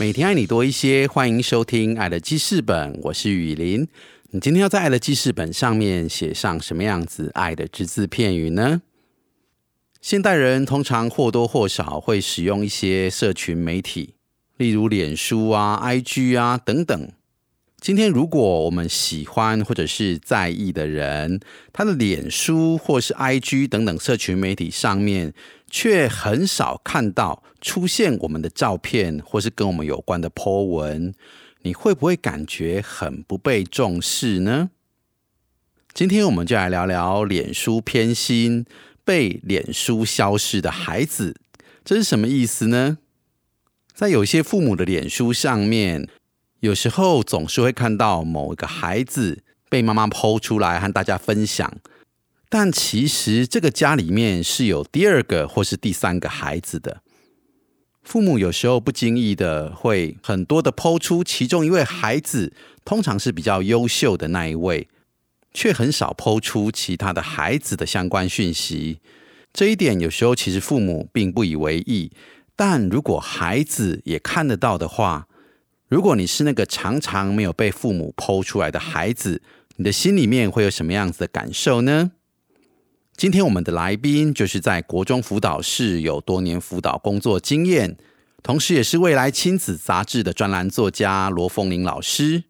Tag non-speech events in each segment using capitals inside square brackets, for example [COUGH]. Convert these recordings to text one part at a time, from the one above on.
每天爱你多一些，欢迎收听《爱的记事本》，我是雨林。你今天要在《爱的记事本》上面写上什么样子爱的只字片语呢？现代人通常或多或少会使用一些社群媒体，例如脸书啊、IG 啊等等。今天如果我们喜欢或者是在意的人，他的脸书或是 IG 等等社群媒体上面。却很少看到出现我们的照片，或是跟我们有关的 po 文，你会不会感觉很不被重视呢？今天我们就来聊聊脸书偏心、被脸书消失的孩子，这是什么意思呢？在有些父母的脸书上面，有时候总是会看到某一个孩子被妈妈剖出来和大家分享。但其实这个家里面是有第二个或是第三个孩子的，父母有时候不经意的会很多的抛出其中一位孩子，通常是比较优秀的那一位，却很少抛出其他的孩子的相关讯息。这一点有时候其实父母并不以为意，但如果孩子也看得到的话，如果你是那个常常没有被父母剖出来的孩子，你的心里面会有什么样子的感受呢？今天我们的来宾就是在国中辅导室有多年辅导工作经验，同时也是未来亲子杂志的专栏作家罗凤玲老师。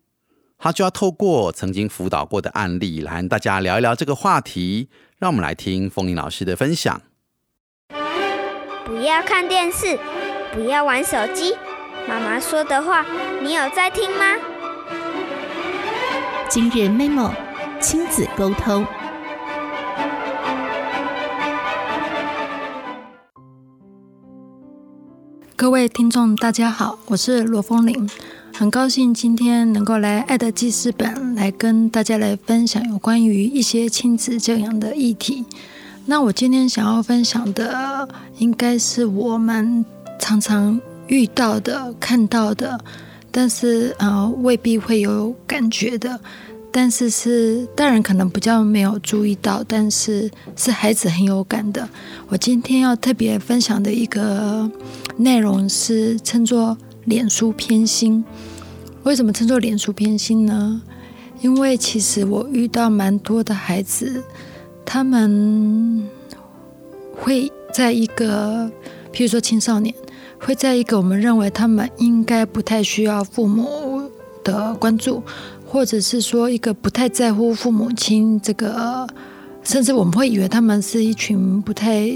他就要透过曾经辅导过的案例来和大家聊一聊这个话题。让我们来听凤玲老师的分享。不要看电视，不要玩手机，妈妈说的话，你有在听吗？今日 memo 亲子沟通。各位听众，大家好，我是罗凤玲，很高兴今天能够来《爱的记事本》来跟大家来分享有关于一些亲子教养的议题。那我今天想要分享的，应该是我们常常遇到的、看到的，但是呃未必会有感觉的。但是是大人可能比较没有注意到，但是是孩子很有感的。我今天要特别分享的一个内容是称作“脸书偏心”。为什么称作“脸书偏心”呢？因为其实我遇到蛮多的孩子，他们会在一个，譬如说青少年，会在一个我们认为他们应该不太需要父母的关注。或者是说一个不太在乎父母亲这个，甚至我们会以为他们是一群不太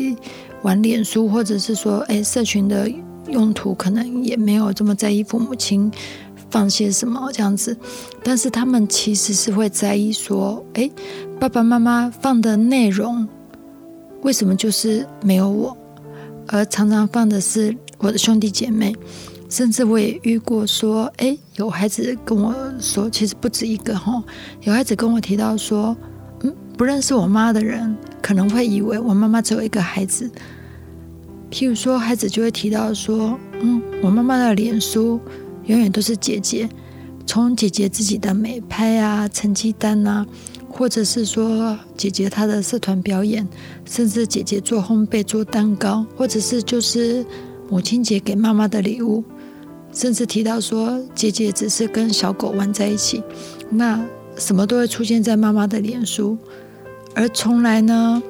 玩脸书，或者是说，哎，社群的用途可能也没有这么在意父母亲放些什么这样子。但是他们其实是会在意说，哎，爸爸妈妈放的内容为什么就是没有我，而常常放的是我的兄弟姐妹。甚至我也遇过说，哎，有孩子跟我说，其实不止一个哈。有孩子跟我提到说，嗯，不认识我妈的人可能会以为我妈妈只有一个孩子。譬如说，孩子就会提到说，嗯，我妈妈的脸书永远都是姐姐，从姐姐自己的美拍啊、成绩单啊，或者是说姐姐她的社团表演，甚至姐姐做烘焙、做蛋糕，或者是就是母亲节给妈妈的礼物。甚至提到说，姐姐只是跟小狗玩在一起，那什么都会出现在妈妈的脸书，而从来呢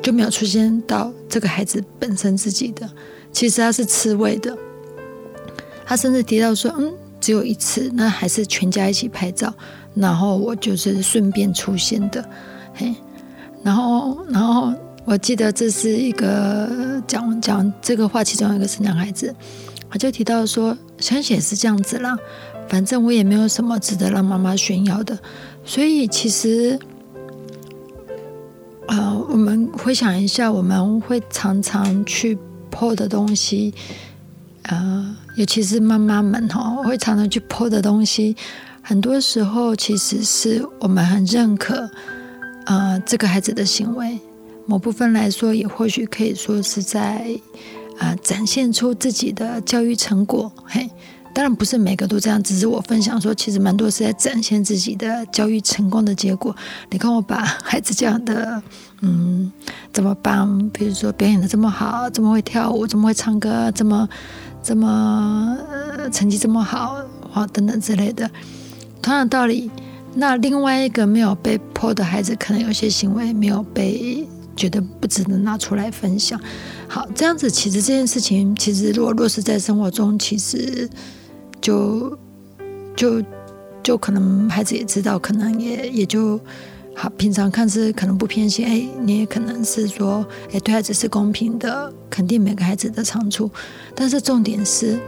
就没有出现到这个孩子本身自己的。其实他是吃味的。他甚至提到说，嗯，只有一次，那还是全家一起拍照，然后我就是顺便出现的，嘿，然后，然后我记得这是一个讲讲这个话，其中一个是男孩子。他就提到说，想写是这样子啦，反正我也没有什么值得让妈妈炫耀的，所以其实，呃，我们回想一下，我们会常常去破的东西，呃，尤其是妈妈们哈，会常常去泼的东西，很多时候其实是我们很认可，呃，这个孩子的行为，某部分来说，也或许可以说是在啊展现出自己的教育成果，嘿。当然不是每个都这样，只是我分享说，其实蛮多是在展现自己的教育成功的结果。你看我把 [LAUGHS] 孩子教的，嗯，怎么棒，比如说表演的这么好，这么会跳舞，这么会唱歌，这么这么呃成绩这么好，好等等之类的。同样的道理，那另外一个没有被迫的孩子，可能有些行为没有被觉得不值得拿出来分享。好，这样子其实这件事情，其实如果落实在生活中，其实。就就就可能孩子也知道，可能也也就好。平常看是可能不偏心，哎，你也可能是说，哎，对孩子是公平的，肯定每个孩子的长处。但是重点是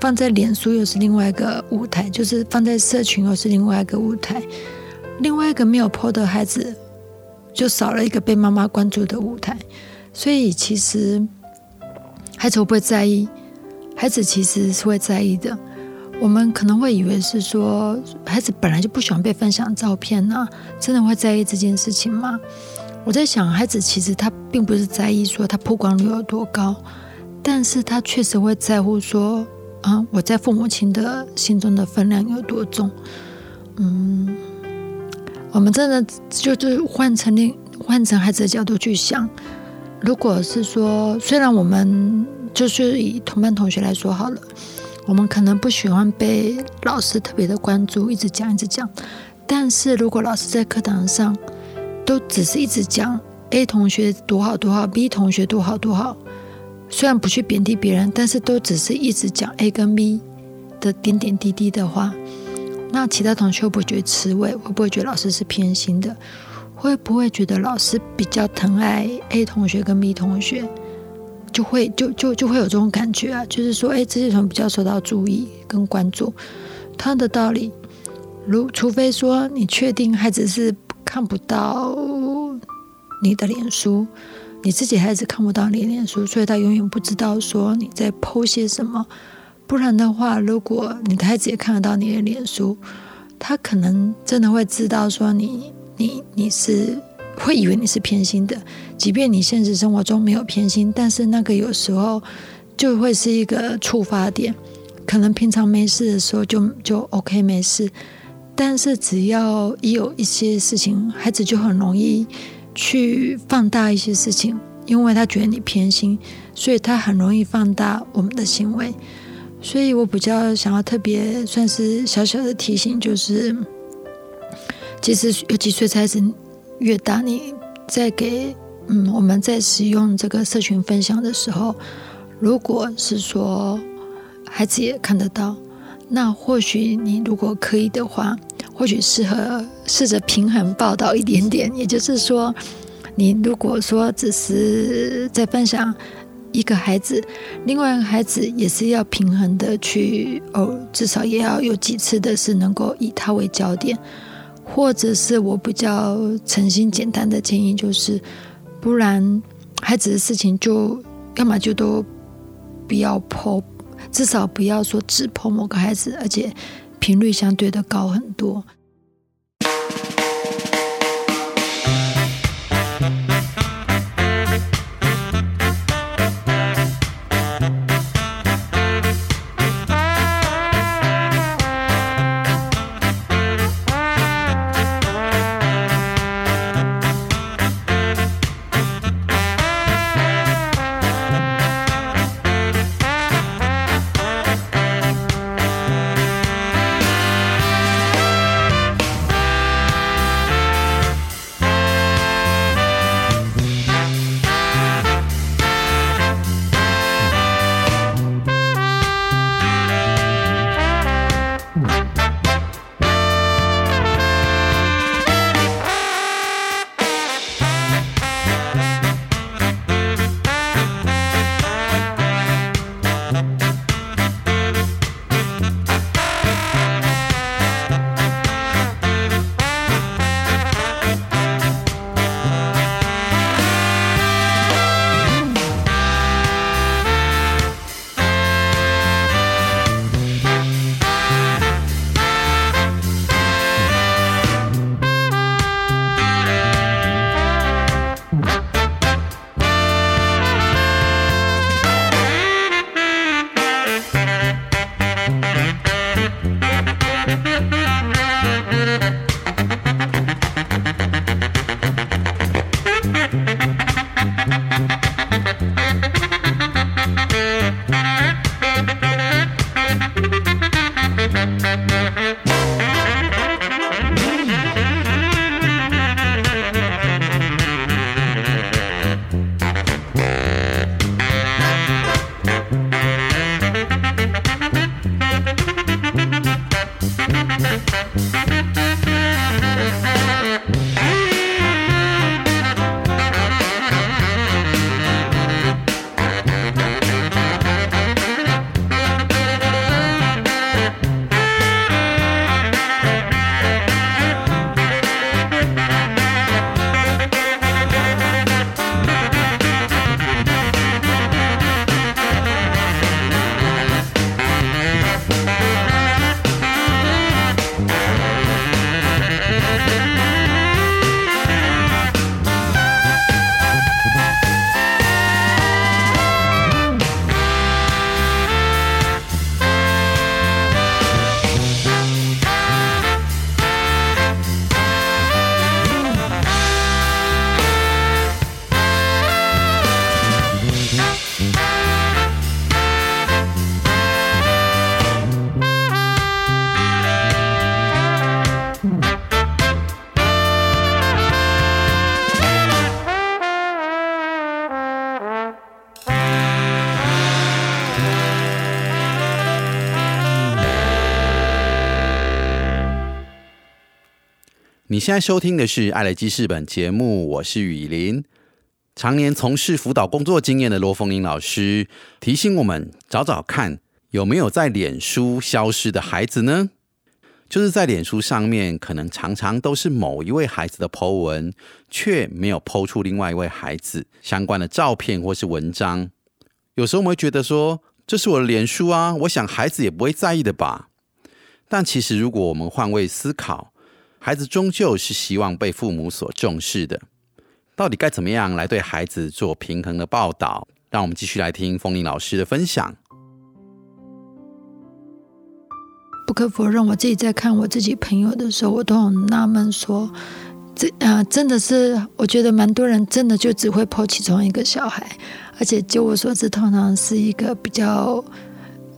放在脸书又是另外一个舞台，就是放在社群又是另外一个舞台。另外一个没有 PO 的孩子，就少了一个被妈妈关注的舞台。所以其实孩子会不会在意？孩子其实是会在意的。我们可能会以为是说，孩子本来就不喜欢被分享照片呢，真的会在意这件事情吗？我在想，孩子其实他并不是在意说他曝光率有多高，但是他确实会在乎说，啊，我在父母亲的心中的分量有多重。嗯，我们真的就是换成另换成孩子的角度去想，如果是说，虽然我们就是以同班同学来说好了。我们可能不喜欢被老师特别的关注，一直讲一直讲。但是如果老师在课堂上都只是一直讲 A 同学多好多好，B 同学多好多好，虽然不去贬低别人，但是都只是一直讲 A 跟 B 的点点滴滴的话，那其他同学会不会觉得吃味？会不会觉得老师是偏心的？会不会觉得老师比较疼爱 A 同学跟 B 同学？就会就就就会有这种感觉啊，就是说，哎，这些人比较受到注意跟关注。同样的道理，如除非说你确定孩子是看不到你的脸书，你自己孩子看不到你的脸书，所以他永远不知道说你在剖些什么。不然的话，如果你的孩子也看得到你的脸书，他可能真的会知道说你你你是。会以为你是偏心的，即便你现实生活中没有偏心，但是那个有时候就会是一个触发点。可能平常没事的时候就就 OK 没事，但是只要一有一些事情，孩子就很容易去放大一些事情，因为他觉得你偏心，所以他很容易放大我们的行为。所以我比较想要特别算是小小的提醒，就是其实有几岁才始。越大，你在给嗯，我们在使用这个社群分享的时候，如果是说孩子也看得到，那或许你如果可以的话，或许适合试着平衡报道一点点。也就是说，你如果说只是在分享一个孩子，另外一个孩子也是要平衡的去哦，至少也要有几次的是能够以他为焦点。或者是我比较诚心简单的建议，就是不然孩子的事情就要么就都不要碰，至少不要说只碰某个孩子，而且频率相对的高很多。你现在收听的是《爱的记事本》节目，我是雨林。常年从事辅导工作经验的罗凤英老师提醒我们，找找看有没有在脸书消失的孩子呢？就是在脸书上面，可能常常都是某一位孩子的 Po 文，却没有 Po 出另外一位孩子相关的照片或是文章。有时候我们会觉得说，这是我的脸书啊，我想孩子也不会在意的吧。但其实，如果我们换位思考，孩子终究是希望被父母所重视的，到底该怎么样来对孩子做平衡的报道？让我们继续来听风铃老师的分享。不可否认，我自己在看我自己朋友的时候，我都很纳闷，说这啊，真的是我觉得蛮多人真的就只会抛其中一个小孩，而且就我所知，通常是一个比较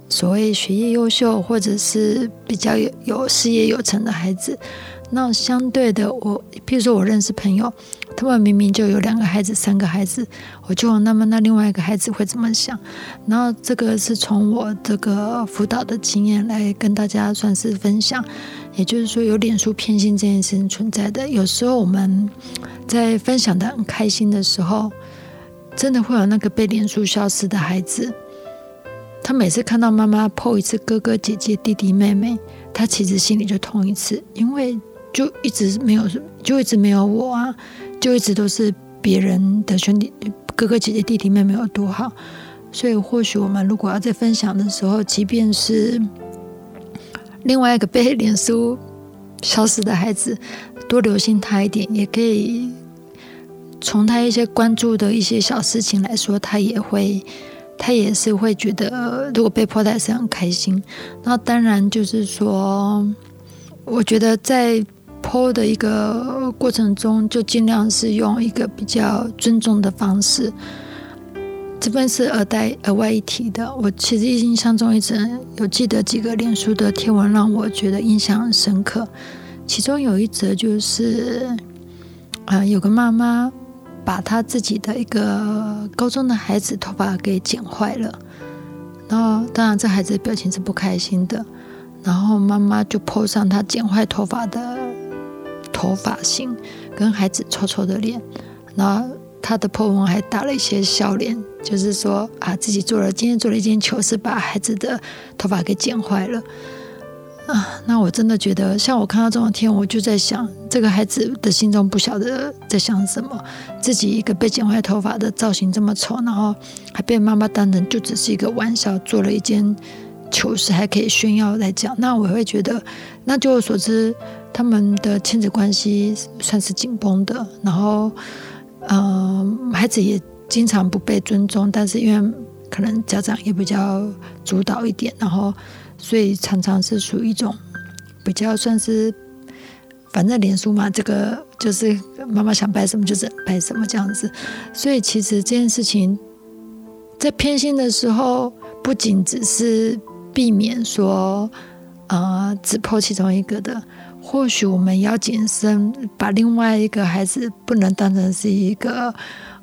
所谓学业优秀，或者是比较有有事业有成的孩子。那相对的，我譬如说我认识朋友，他们明明就有两个孩子、三个孩子，我就那么那另外一个孩子会怎么想？然后这个是从我这个辅导的经验来跟大家算是分享，也就是说有脸书偏心这件事情存在的。有时候我们在分享的很开心的时候，真的会有那个被脸书消失的孩子，他每次看到妈妈 po 一次哥哥姐姐弟弟妹妹，他其实心里就痛一次，因为。就一直没有，就一直没有我啊，就一直都是别人的兄弟、哥哥姐姐、弟弟妹妹有多好。所以或许我们如果要在分享的时候，即便是另外一个被脸书消失的孩子，多留心他一点，也可以从他一些关注的一些小事情来说，他也会，他也是会觉得，如果被迫还是很开心。那当然就是说，我觉得在。剖的一个过程中，就尽量是用一个比较尊重的方式。这边是额带额外一提的。我其实印象中一直有记得几个脸书的贴文，让我觉得印象很深刻。其中有一则就是，啊，有个妈妈把她自己的一个高中的孩子头发给剪坏了，然后当然这孩子的表情是不开心的，然后妈妈就 po 上她剪坏头发的。头发型跟孩子丑丑的脸，然后他的破文还打了一些笑脸，就是说啊自己做了今天做了一件糗事，把孩子的头发给剪坏了啊。那我真的觉得，像我看到这种天，我就在想，这个孩子的心中不晓得在想什么，自己一个被剪坏头发的造型这么丑，然后还被妈妈当成就只是一个玩笑，做了一件糗事，还可以炫耀来讲。那我会觉得，那就我所知。他们的亲子关系算是紧绷的，然后，嗯，孩子也经常不被尊重，但是因为可能家长也比较主导一点，然后，所以常常是属于一种比较算是，反正脸书嘛，这个就是妈妈想拍什么就是拍什么这样子，所以其实这件事情在偏心的时候，不仅只是避免说。呃只剖其中一个的。或许我们要谨慎，把另外一个孩子不能当成是一个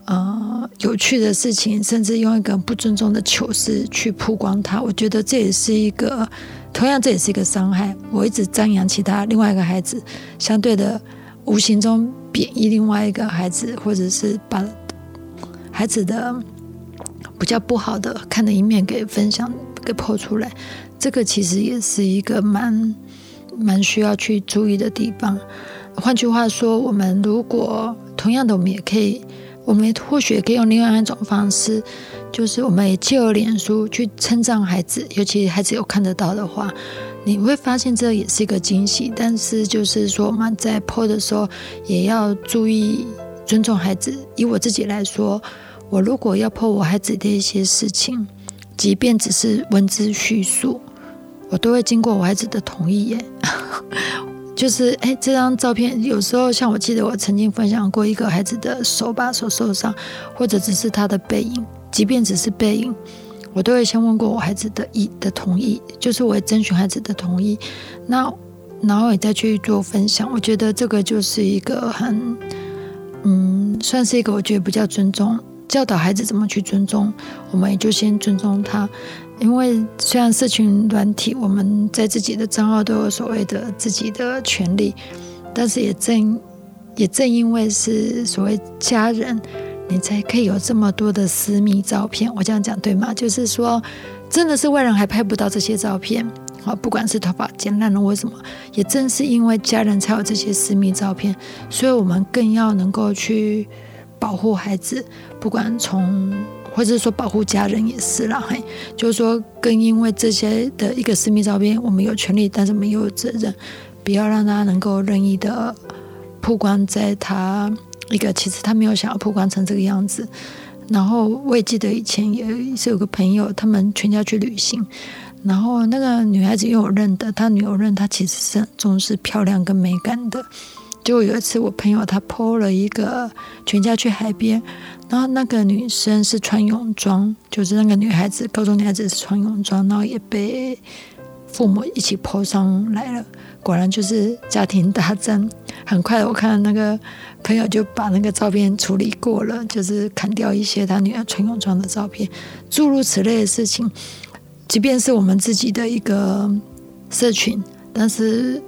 呃有趣的事情，甚至用一个不尊重的糗事去曝光他。我觉得这也是一个，同样这也是一个伤害。我一直张扬其他另外一个孩子，相对的无形中贬义另外一个孩子，或者是把孩子的比较不好的看的一面给分享给抛出来。这个其实也是一个蛮。蛮需要去注意的地方。换句话说，我们如果同样的，我们也可以，我们或许可以用另外一种方式，就是我们也借由脸书去称赞孩子，尤其孩子有看得到的话，你会发现这也是一个惊喜。但是就是说，我们在 PO 的时候也要注意尊重孩子。以我自己来说，我如果要 PO 我孩子的一些事情，即便只是文字叙述。我都会经过我孩子的同意耶，[LAUGHS] 就是哎，这张照片有时候像我记得我曾经分享过一个孩子的手把手受伤，或者只是他的背影，即便只是背影，我都会先问过我孩子的意的同意，就是我会征询孩子的同意，那然后也再去做分享。我觉得这个就是一个很，嗯，算是一个我觉得比较尊重教导孩子怎么去尊重，我们也就先尊重他。因为虽然社群软体，我们在自己的账号都有所谓的自己的权利，但是也正也正因为是所谓家人，你才可以有这么多的私密照片。我这样讲对吗？就是说，真的是外人还拍不到这些照片。好，不管是头发剪烂了或什么，也正是因为家人才有这些私密照片，所以我们更要能够去保护孩子，不管从。或者说保护家人也是啦，嘿，就是说，更因为这些的一个私密照片，我们有权利，但是没有责任，不要让他能够任意的曝光在他一个其实他没有想要曝光成这个样子。然后我也记得以前也是有个朋友，他们全家去旅行，然后那个女孩子因为我认得，她女友认她其实是很重视漂亮跟美感的。就有一次我朋友他 PO 了一个全家去海边。然后那个女生是穿泳装，就是那个女孩子，高中女孩子是穿泳装，然后也被父母一起泼上来了。果然就是家庭大战。很快我看那个朋友就把那个照片处理过了，就是砍掉一些他女儿穿泳装的照片，诸如此类的事情。即便是我们自己的一个社群，但是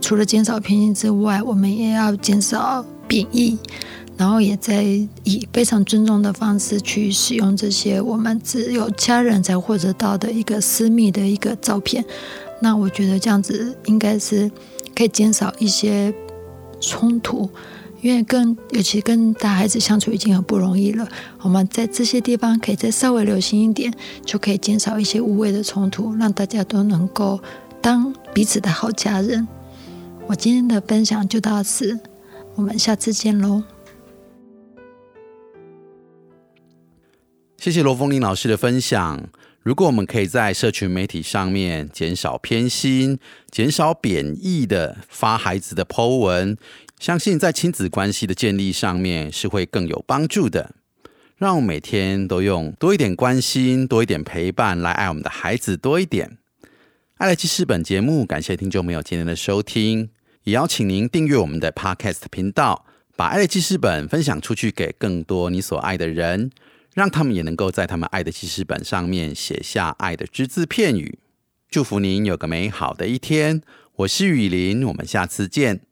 除了减少偏见之外，我们也要减少贬义。然后也在以非常尊重的方式去使用这些我们只有家人才获得到的一个私密的一个照片。那我觉得这样子应该是可以减少一些冲突，因为跟尤其跟大孩子相处已经很不容易了。我们在这些地方可以再稍微留心一点，就可以减少一些无谓的冲突，让大家都能够当彼此的好家人。我今天的分享就到此，我们下次见喽。谢谢罗凤玲老师的分享。如果我们可以在社群媒体上面减少偏心、减少贬义的发孩子的 Po 文，相信在亲子关系的建立上面是会更有帮助的。让我每天都用多一点关心、多一点陪伴来爱我们的孩子多一点。爱乐记事本节目，感谢听众朋友今天的收听，也邀请您订阅我们的 Podcast 频道，把爱的记事本分享出去给更多你所爱的人。让他们也能够在他们爱的记事本上面写下爱的只字片语。祝福您有个美好的一天。我是雨林，我们下次见。